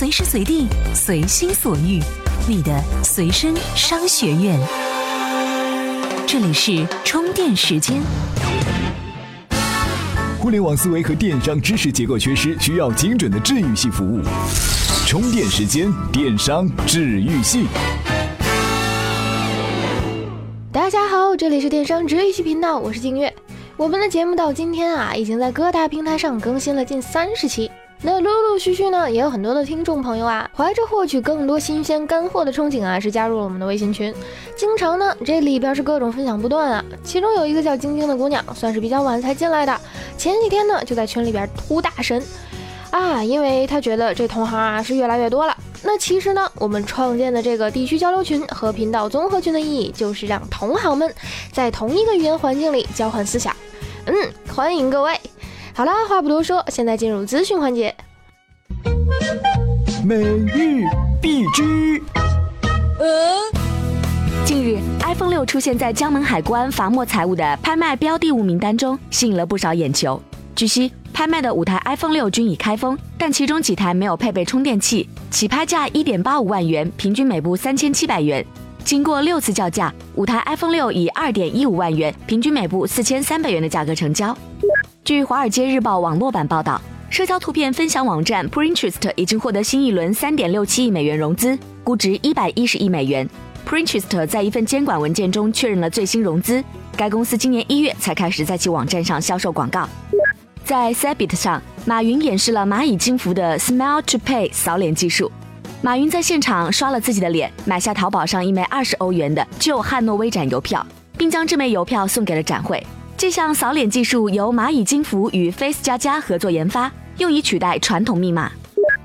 随时随地，随心所欲，你的随身商学院。这里是充电时间。互联网思维和电商知识结构缺失，需要精准的治愈系服务。充电时间，电商治愈系。大家好，这里是电商治愈系频道，我是静月。我们的节目到今天啊，已经在各大平台上更新了近三十期。那陆陆续续呢，也有很多的听众朋友啊，怀着获取更多新鲜干货的憧憬啊，是加入了我们的微信群。经常呢，这里边是各种分享不断啊。其中有一个叫晶晶的姑娘，算是比较晚才进来的，前几天呢就在群里边突大神啊，因为她觉得这同行啊是越来越多了。那其实呢，我们创建的这个地区交流群和频道综合群的意义，就是让同行们在同一个语言环境里交换思想。嗯，欢迎各位。好啦，话不多说，现在进入资讯环节。每日必知。近日，iPhone 六出现在江门海关罚没财物的拍卖标的物名单中，吸引了不少眼球。据悉，拍卖的五台 iPhone 六均已开封，但其中几台没有配备充电器，起拍价一点八五万元，平均每部三千七百元。经过六次叫价，五台 iPhone 六以二点一五万元，平均每部四千三百元的价格成交。据《华尔街日报》网络版报道，社交图片分享网站 Pinterest 已经获得新一轮三点六七亿美元融资，估值一百一十亿美元。Pinterest 在一份监管文件中确认了最新融资。该公司今年一月才开始在其网站上销售广告。在 s a b i t 上，马云演示了蚂蚁金服的 Smile to Pay 扫脸技术。马云在现场刷了自己的脸，买下淘宝上一枚二十欧元的旧汉诺威展邮票，并将这枚邮票送给了展会。这项扫脸技术由蚂蚁金服与 Face 加加合作研发，用以取代传统密码。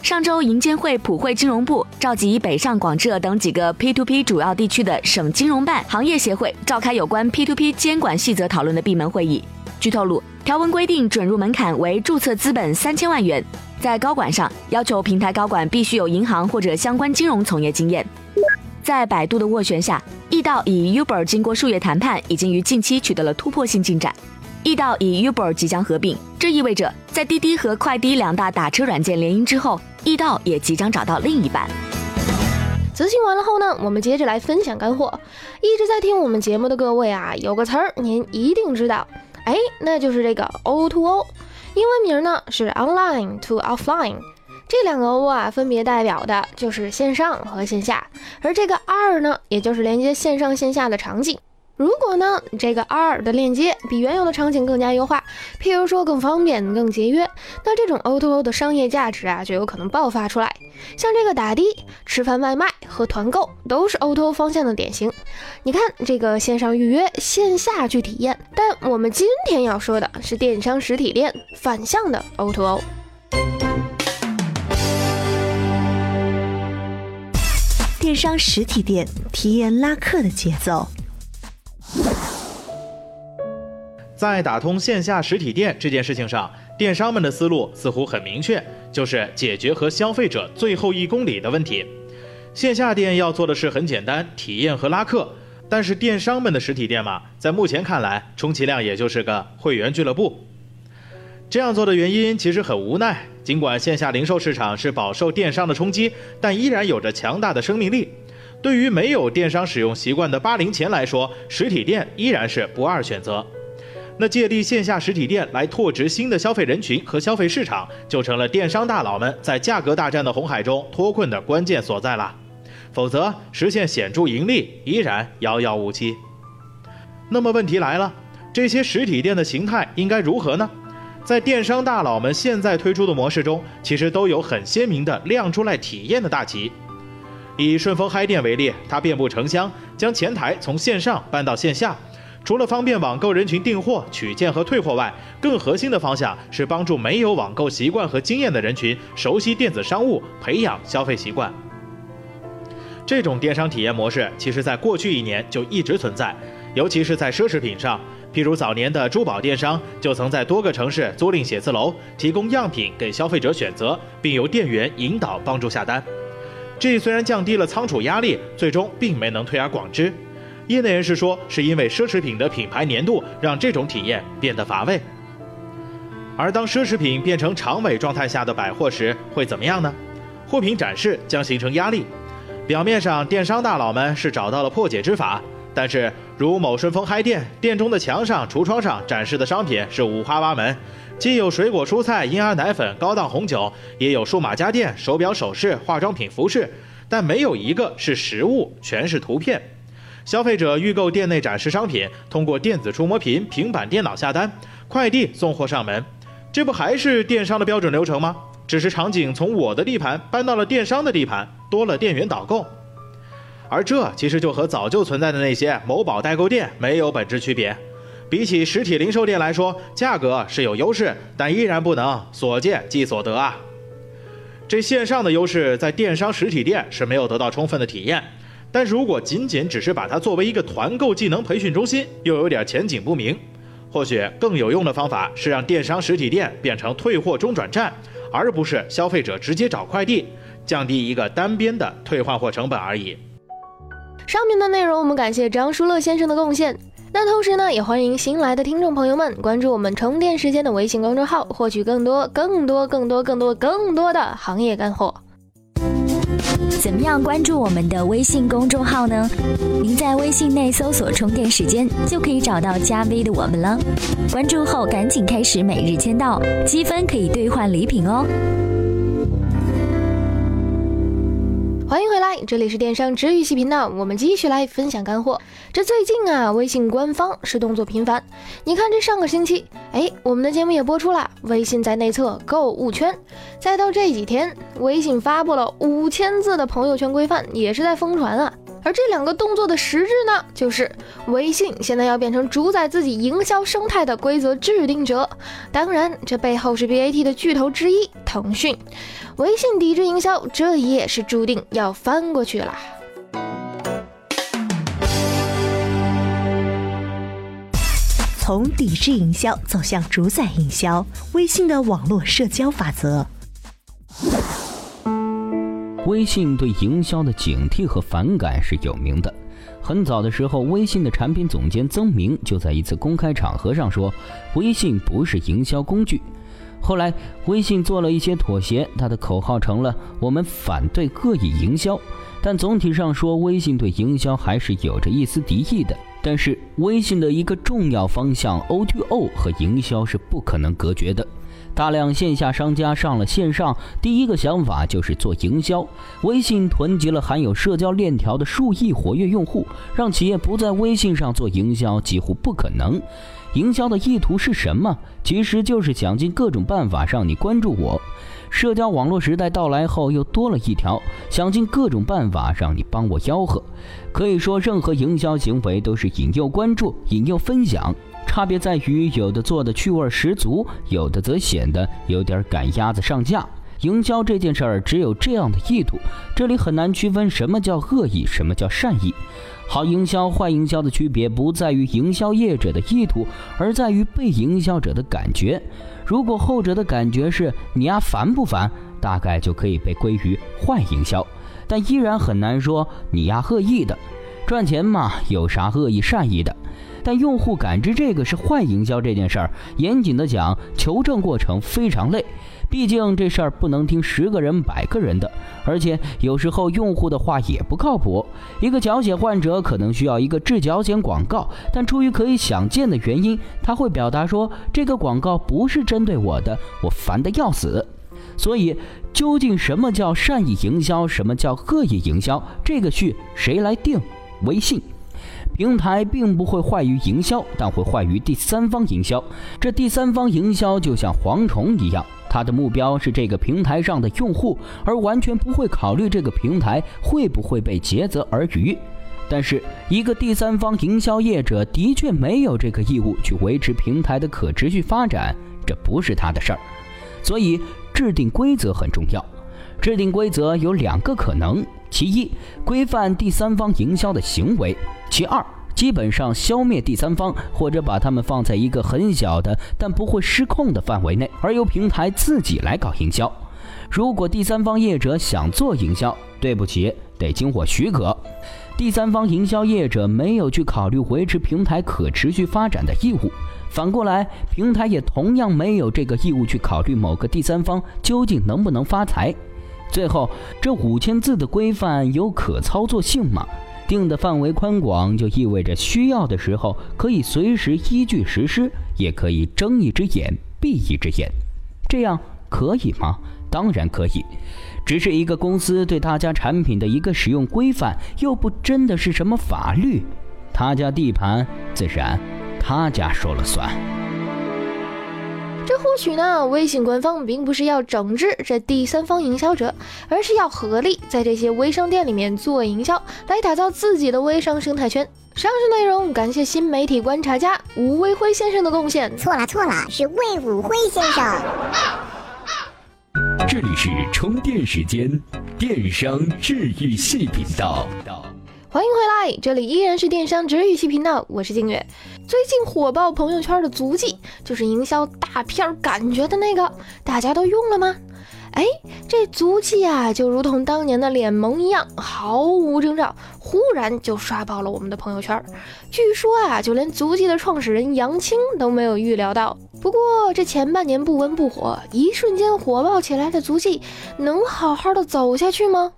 上周，银监会普惠金融部召集北上广浙等几个 P2P 主要地区的省金融办行业协会，召开有关 P2P 监管细则讨论的闭门会议。据透露，条文规定准入门槛为注册资本三千万元，在高管上要求平台高管必须有银行或者相关金融从业经验。在百度的斡旋下，易到与 Uber 经过数月谈判，已经于近期取得了突破性进展。易到与 Uber 即将合并，这意味着在滴滴和快滴两大打车软件联姻之后，易到也即将找到另一半。资讯完了后呢，我们接着来分享干货。一直在听我们节目的各位啊，有个词儿您一定知道，哎，那就是这个 O2O，英文名呢是 Online to Offline。这两个 O 啊，分别代表的就是线上和线下，而这个 R 呢，也就是连接线上线下的场景。如果呢，这个 R 的链接比原有的场景更加优化，譬如说更方便、更节约，那这种 O2O O 的商业价值啊，就有可能爆发出来。像这个打的、吃饭外卖和团购，都是 O2O O 方向的典型。你看，这个线上预约，线下去体验。但我们今天要说的是电商实体店反向的 O2O。电商实体店体验拉客的节奏，在打通线下实体店这件事情上，电商们的思路似乎很明确，就是解决和消费者最后一公里的问题。线下店要做的事很简单，体验和拉客。但是电商们的实体店嘛，在目前看来，充其量也就是个会员俱乐部。这样做的原因其实很无奈。尽管线下零售市场是饱受电商的冲击，但依然有着强大的生命力。对于没有电商使用习惯的八零前来说，实体店依然是不二选择。那借力线下实体店来拓殖新的消费人群和消费市场，就成了电商大佬们在价格大战的红海中脱困的关键所在了。否则，实现显著盈利依然遥遥无期。那么问题来了，这些实体店的形态应该如何呢？在电商大佬们现在推出的模式中，其实都有很鲜明的亮出来体验的大旗。以顺丰嗨店为例，它遍布城乡，将前台从线上搬到线下，除了方便网购人群订货、取件和退货外，更核心的方向是帮助没有网购习惯和经验的人群熟悉电子商务，培养消费习惯。这种电商体验模式，其实在过去一年就一直存在，尤其是在奢侈品上。譬如早年的珠宝电商就曾在多个城市租赁写字楼，提供样品给消费者选择，并由店员引导帮助下单。这虽然降低了仓储压力，最终并没能推而广之。业内人士说，是因为奢侈品的品牌粘度让这种体验变得乏味。而当奢侈品变成长尾状态下的百货时，会怎么样呢？货品展示将形成压力。表面上，电商大佬们是找到了破解之法，但是如某顺丰嗨店，店中的墙上、橱窗上展示的商品是五花八门，既有水果、蔬菜、婴儿奶粉、高档红酒，也有数码家电、手表、首饰、化妆品、服饰，但没有一个是实物，全是图片。消费者预购店内展示商品，通过电子触摸屏、平板电脑下单，快递送货上门，这不还是电商的标准流程吗？只是场景从我的地盘搬到了电商的地盘，多了店员导购。而这其实就和早就存在的那些某宝代购店没有本质区别。比起实体零售店来说，价格是有优势，但依然不能所见即所得啊。这线上的优势在电商实体店是没有得到充分的体验。但如果仅仅只是把它作为一个团购技能培训中心，又有点前景不明。或许更有用的方法是让电商实体店变成退货中转站，而不是消费者直接找快递，降低一个单边的退换货成本而已。上面的内容我们感谢张书乐先生的贡献。那同时呢，也欢迎新来的听众朋友们关注我们充电时间的微信公众号，获取更多、更多、更多、更多、更多的行业干货。怎么样关注我们的微信公众号呢？您在微信内搜索“充电时间”，就可以找到加 V 的我们了。关注后赶紧开始每日签到，积分可以兑换礼品哦。欢迎回来，这里是电商治愈系频道，我们继续来分享干货。这最近啊，微信官方是动作频繁。你看，这上个星期，哎，我们的节目也播出了，微信在内测购物圈。再到这几天，微信发布了五千字的朋友圈规范，也是在疯传啊。而这两个动作的实质呢，就是微信现在要变成主宰自己营销生态的规则制定者。当然，这背后是 BAT 的巨头之一腾讯。微信抵制营销，这也是注定要翻过去了。从抵制营销走向主宰营销，微信的网络社交法则。微信对营销的警惕和反感是有名的。很早的时候，微信的产品总监曾明就在一次公开场合上说：“微信不是营销工具。”后来，微信做了一些妥协，它的口号成了“我们反对恶意营销”。但总体上说，微信对营销还是有着一丝敌意的。但是，微信的一个重要方向 O2O 和营销是不可能隔绝的。大量线下商家上了线上，第一个想法就是做营销。微信囤积了含有社交链条的数亿活跃用户，让企业不在微信上做营销几乎不可能。营销的意图是什么？其实就是想尽各种办法让你关注我。社交网络时代到来后，又多了一条，想尽各种办法让你帮我吆喝。可以说，任何营销行为都是引诱关注、引诱分享。差别在于，有的做的趣味十足，有的则显得有点赶鸭子上架。营销这件事儿，只有这样的意图，这里很难区分什么叫恶意，什么叫善意。好营销、坏营销的区别不在于营销业者的意图，而在于被营销者的感觉。如果后者的感觉是你丫烦不烦，大概就可以被归于坏营销，但依然很难说你丫恶意的。赚钱嘛，有啥恶意善意的？但用户感知这个是坏营销这件事儿，严谨的讲，求证过程非常累。毕竟这事儿不能听十个人百个人的，而且有时候用户的话也不靠谱。一个脚癣患者可能需要一个治脚癣广告，但出于可以想见的原因，他会表达说这个广告不是针对我的，我烦得要死。所以，究竟什么叫善意营销，什么叫恶意营销，这个序谁来定？微信。平台并不会坏于营销，但会坏于第三方营销。这第三方营销就像蝗虫一样，它的目标是这个平台上的用户，而完全不会考虑这个平台会不会被竭泽而渔。但是，一个第三方营销业者的确没有这个义务去维持平台的可持续发展，这不是他的事儿。所以，制定规则很重要。制定规则有两个可能。其一，规范第三方营销的行为；其二，基本上消灭第三方，或者把他们放在一个很小的但不会失控的范围内，而由平台自己来搞营销。如果第三方业者想做营销，对不起，得经我许可。第三方营销业者没有去考虑维持平台可持续发展的义务，反过来，平台也同样没有这个义务去考虑某个第三方究竟能不能发财。最后，这五千字的规范有可操作性吗？定的范围宽广，就意味着需要的时候可以随时依据实施，也可以睁一只眼闭一只眼。这样可以吗？当然可以。只是一个公司对他家产品的一个使用规范，又不真的是什么法律。他家地盘，自然他家说了算。这或许呢，微信官方并不是要整治这第三方营销者，而是要合力在这些微商店里面做营销，来打造自己的微商生态圈。上述内容感谢新媒体观察家吴卫辉先生的贡献。错了错了，是魏武辉先生。这里是充电时间，电商治愈系频道。欢迎回来，这里依然是电商直语系频道，我是静月。最近火爆朋友圈的足迹，就是营销大片感觉的那个，大家都用了吗？哎，这足迹啊，就如同当年的脸萌一样，毫无征兆，忽然就刷爆了我们的朋友圈。据说啊，就连足迹的创始人杨青都没有预料到。不过这前半年不温不火，一瞬间火爆起来的足迹，能好好的走下去吗？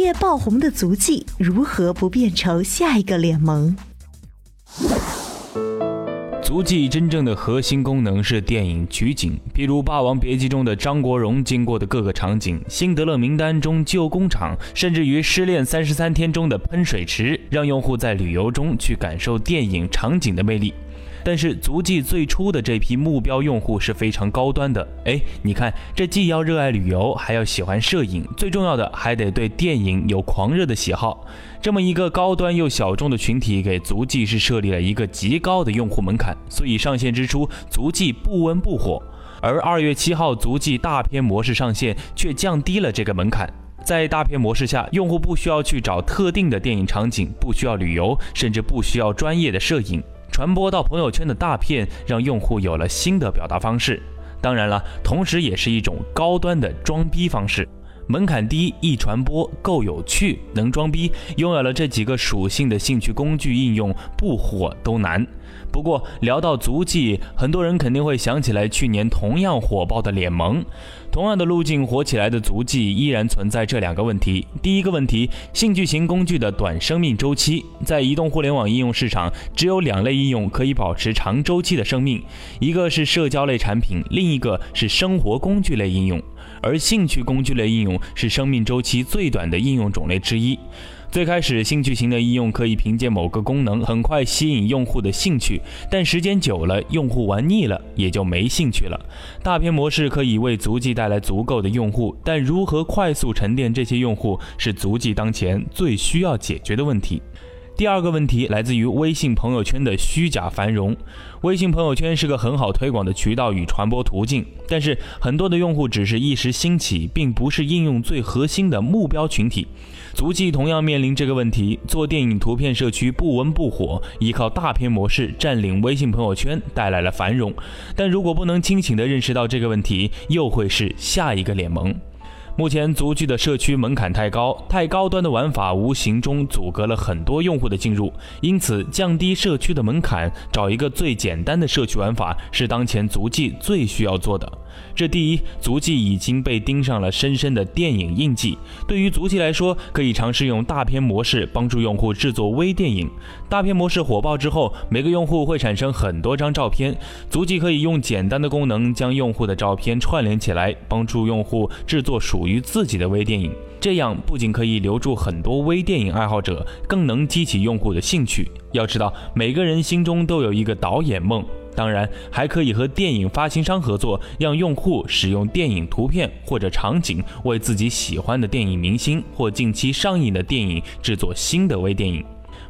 一夜爆红的足迹，如何不变成下一个联盟？足迹真正的核心功能是电影取景，譬如《霸王别姬》中的张国荣经过的各个场景，《辛德勒名单》中旧工厂，甚至于《失恋三十三天》中的喷水池，让用户在旅游中去感受电影场景的魅力。但是足迹最初的这批目标用户是非常高端的，哎，你看，这既要热爱旅游，还要喜欢摄影，最重要的还得对电影有狂热的喜好。这么一个高端又小众的群体，给足迹是设立了一个极高的用户门槛，所以上线之初，足迹不温不火。而二月七号，足迹大片模式上线，却降低了这个门槛。在大片模式下，用户不需要去找特定的电影场景，不需要旅游，甚至不需要专业的摄影。传播到朋友圈的大片，让用户有了新的表达方式。当然了，同时也是一种高端的装逼方式。门槛低，易传播，够有趣，能装逼，拥有了这几个属性的兴趣工具应用，不火都难。不过聊到足迹，很多人肯定会想起来去年同样火爆的脸萌。同样的路径火起来的足迹，依然存在这两个问题。第一个问题，兴趣型工具的短生命周期，在移动互联网应用市场，只有两类应用可以保持长周期的生命，一个是社交类产品，另一个是生活工具类应用。而兴趣工具类应用是生命周期最短的应用种类之一。最开始，兴趣型的应用可以凭借某个功能很快吸引用户的兴趣，但时间久了，用户玩腻了，也就没兴趣了。大片模式可以为足迹带来足够的用户，但如何快速沉淀这些用户，是足迹当前最需要解决的问题。第二个问题来自于微信朋友圈的虚假繁荣。微信朋友圈是个很好推广的渠道与传播途径，但是很多的用户只是一时兴起，并不是应用最核心的目标群体。足迹同样面临这个问题，做电影图片社区不温不火，依靠大片模式占领微信朋友圈带来了繁荣，但如果不能清醒地认识到这个问题，又会是下一个联盟。目前足迹的社区门槛太高，太高端的玩法无形中阻隔了很多用户的进入，因此降低社区的门槛，找一个最简单的社区玩法是当前足迹最需要做的。这第一，足迹已经被盯上了深深的电影印记。对于足迹来说，可以尝试用大片模式帮助用户制作微电影。大片模式火爆之后，每个用户会产生很多张照片，足迹可以用简单的功能将用户的照片串联起来，帮助用户制作属于自己的微电影。这样不仅可以留住很多微电影爱好者，更能激起用户的兴趣。要知道，每个人心中都有一个导演梦。当然，还可以和电影发行商合作，让用户使用电影图片或者场景，为自己喜欢的电影明星或近期上映的电影制作新的微电影。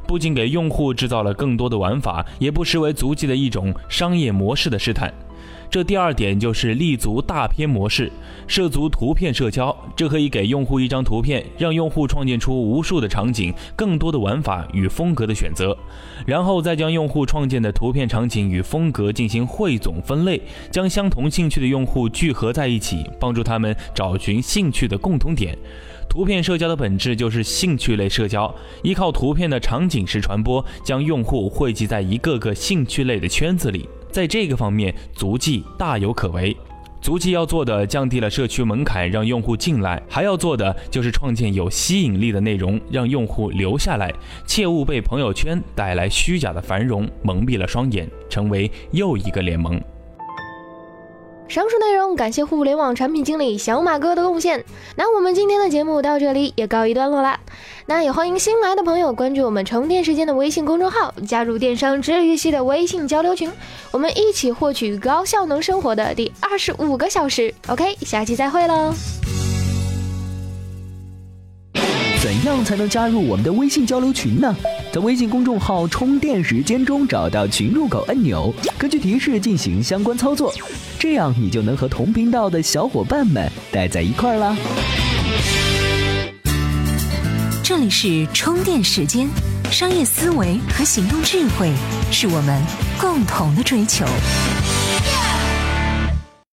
不仅给用户制造了更多的玩法，也不失为足迹的一种商业模式的试探。这第二点就是立足大片模式，涉足图片社交，这可以给用户一张图片，让用户创建出无数的场景，更多的玩法与风格的选择，然后再将用户创建的图片场景与风格进行汇总分类，将相同兴趣的用户聚合在一起，帮助他们找寻兴趣的共同点。图片社交的本质就是兴趣类社交，依靠图片的场景式传播，将用户汇集在一个个兴趣类的圈子里。在这个方面，足迹大有可为。足迹要做的降低了社区门槛，让用户进来；还要做的就是创建有吸引力的内容，让用户留下来。切勿被朋友圈带来虚假的繁荣蒙蔽了双眼，成为又一个联盟。上述内容感谢互联网产品经理小马哥的贡献。那我们今天的节目到这里也告一段落啦。那也欢迎新来的朋友关注我们充电时间的微信公众号，加入电商治愈系的微信交流群，我们一起获取高效能生活的第二十五个小时。OK，下期再会喽。怎样才能加入我们的微信交流群呢？在微信公众号“充电时间”中找到群入口按钮，根据提示进行相关操作，这样你就能和同频道的小伙伴们待在一块儿啦。这里是充电时间，商业思维和行动智慧是我们共同的追求。